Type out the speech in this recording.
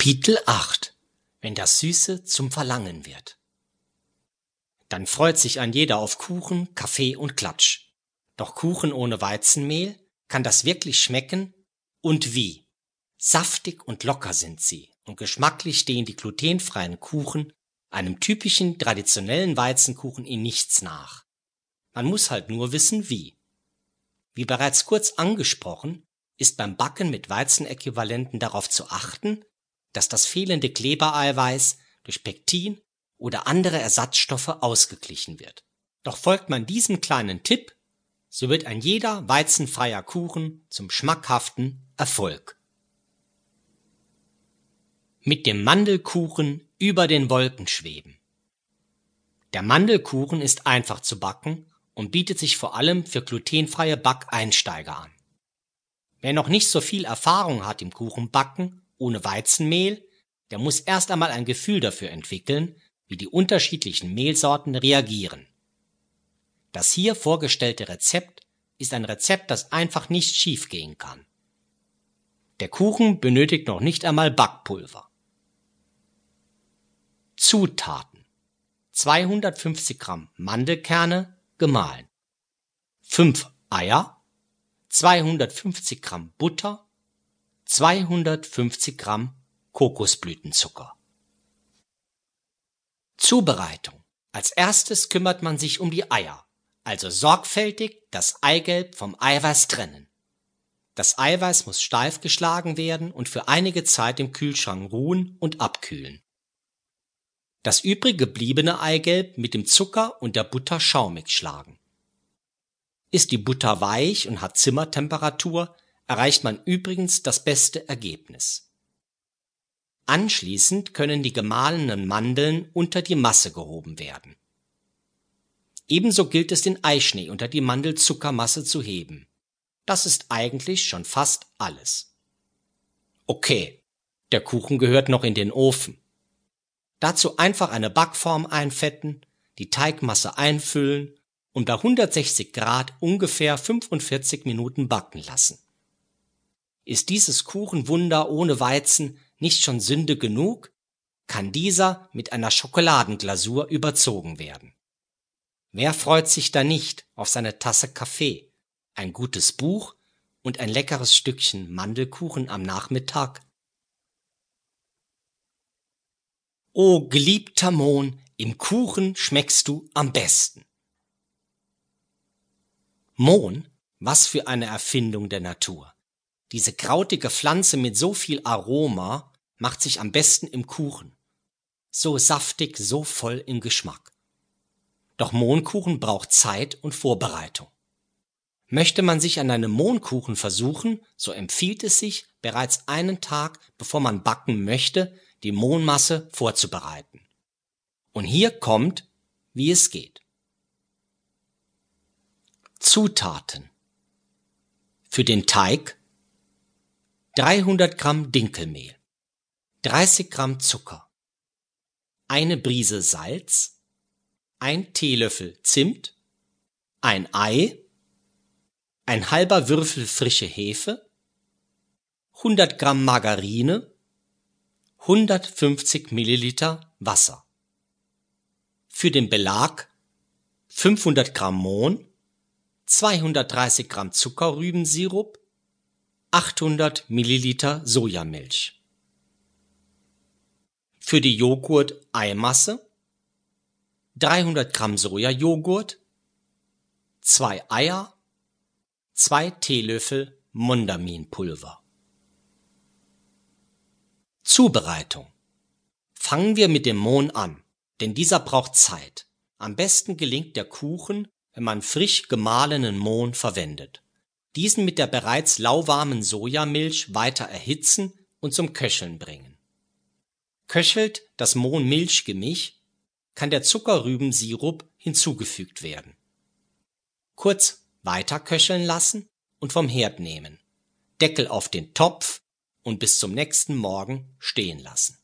Kapitel 8 Wenn das Süße zum Verlangen wird. Dann freut sich ein jeder auf Kuchen, Kaffee und Klatsch. Doch Kuchen ohne Weizenmehl, kann das wirklich schmecken? Und wie? Saftig und locker sind sie und geschmacklich stehen die glutenfreien Kuchen einem typischen traditionellen Weizenkuchen in nichts nach. Man muss halt nur wissen wie. Wie bereits kurz angesprochen, ist beim Backen mit Weizenäquivalenten darauf zu achten, dass das fehlende Klebereiweiß durch Pektin oder andere Ersatzstoffe ausgeglichen wird. Doch folgt man diesem kleinen Tipp, so wird ein jeder weizenfreier Kuchen zum schmackhaften Erfolg. Mit dem Mandelkuchen über den Wolken schweben. Der Mandelkuchen ist einfach zu backen und bietet sich vor allem für glutenfreie Backeinsteiger an. Wer noch nicht so viel Erfahrung hat im Kuchenbacken ohne Weizenmehl, der muss erst einmal ein Gefühl dafür entwickeln, wie die unterschiedlichen Mehlsorten reagieren. Das hier vorgestellte Rezept ist ein Rezept, das einfach nicht schiefgehen kann. Der Kuchen benötigt noch nicht einmal Backpulver. Zutaten 250 Gramm Mandelkerne gemahlen 5 Eier 250 Gramm Butter 250 Gramm Kokosblütenzucker. Zubereitung. Als erstes kümmert man sich um die Eier, also sorgfältig das Eigelb vom Eiweiß trennen. Das Eiweiß muss steif geschlagen werden und für einige Zeit im Kühlschrank ruhen und abkühlen. Das übrig gebliebene Eigelb mit dem Zucker und der Butter schaumig schlagen. Ist die Butter weich und hat Zimmertemperatur, erreicht man übrigens das beste Ergebnis. Anschließend können die gemahlenen Mandeln unter die Masse gehoben werden. Ebenso gilt es den Eischnee unter die Mandelzuckermasse zu heben. Das ist eigentlich schon fast alles. Okay, der Kuchen gehört noch in den Ofen. Dazu einfach eine Backform einfetten, die Teigmasse einfüllen und bei 160 Grad ungefähr 45 Minuten backen lassen. Ist dieses Kuchenwunder ohne Weizen nicht schon Sünde genug, kann dieser mit einer Schokoladenglasur überzogen werden. Wer freut sich da nicht auf seine Tasse Kaffee, ein gutes Buch und ein leckeres Stückchen Mandelkuchen am Nachmittag? O geliebter Mohn, im Kuchen schmeckst du am besten. Mohn, was für eine Erfindung der Natur. Diese krautige Pflanze mit so viel Aroma macht sich am besten im Kuchen. So saftig, so voll im Geschmack. Doch Mohnkuchen braucht Zeit und Vorbereitung. Möchte man sich an einem Mohnkuchen versuchen, so empfiehlt es sich, bereits einen Tag, bevor man backen möchte, die Mohnmasse vorzubereiten. Und hier kommt, wie es geht. Zutaten. Für den Teig 300 Gramm Dinkelmehl, 30 Gramm Zucker, eine Brise Salz, ein Teelöffel Zimt, ein Ei, ein halber Würfel frische Hefe, 100 Gramm Margarine, 150 Milliliter Wasser. Für den Belag 500 Gramm Mohn, 230 Gramm Zuckerrübensirup, 800 Milliliter Sojamilch. Für die Joghurt-Eimasse 300 Gramm Sojajoghurt, 2 Eier, 2 Teelöffel Mondaminpulver. Zubereitung. Fangen wir mit dem Mohn an, denn dieser braucht Zeit. Am besten gelingt der Kuchen, wenn man frisch gemahlenen Mohn verwendet diesen mit der bereits lauwarmen Sojamilch weiter erhitzen und zum Köcheln bringen. Köchelt das Mohn-Milch-Gemisch, kann der Zuckerrübensirup hinzugefügt werden. Kurz weiter köcheln lassen und vom Herd nehmen. Deckel auf den Topf und bis zum nächsten Morgen stehen lassen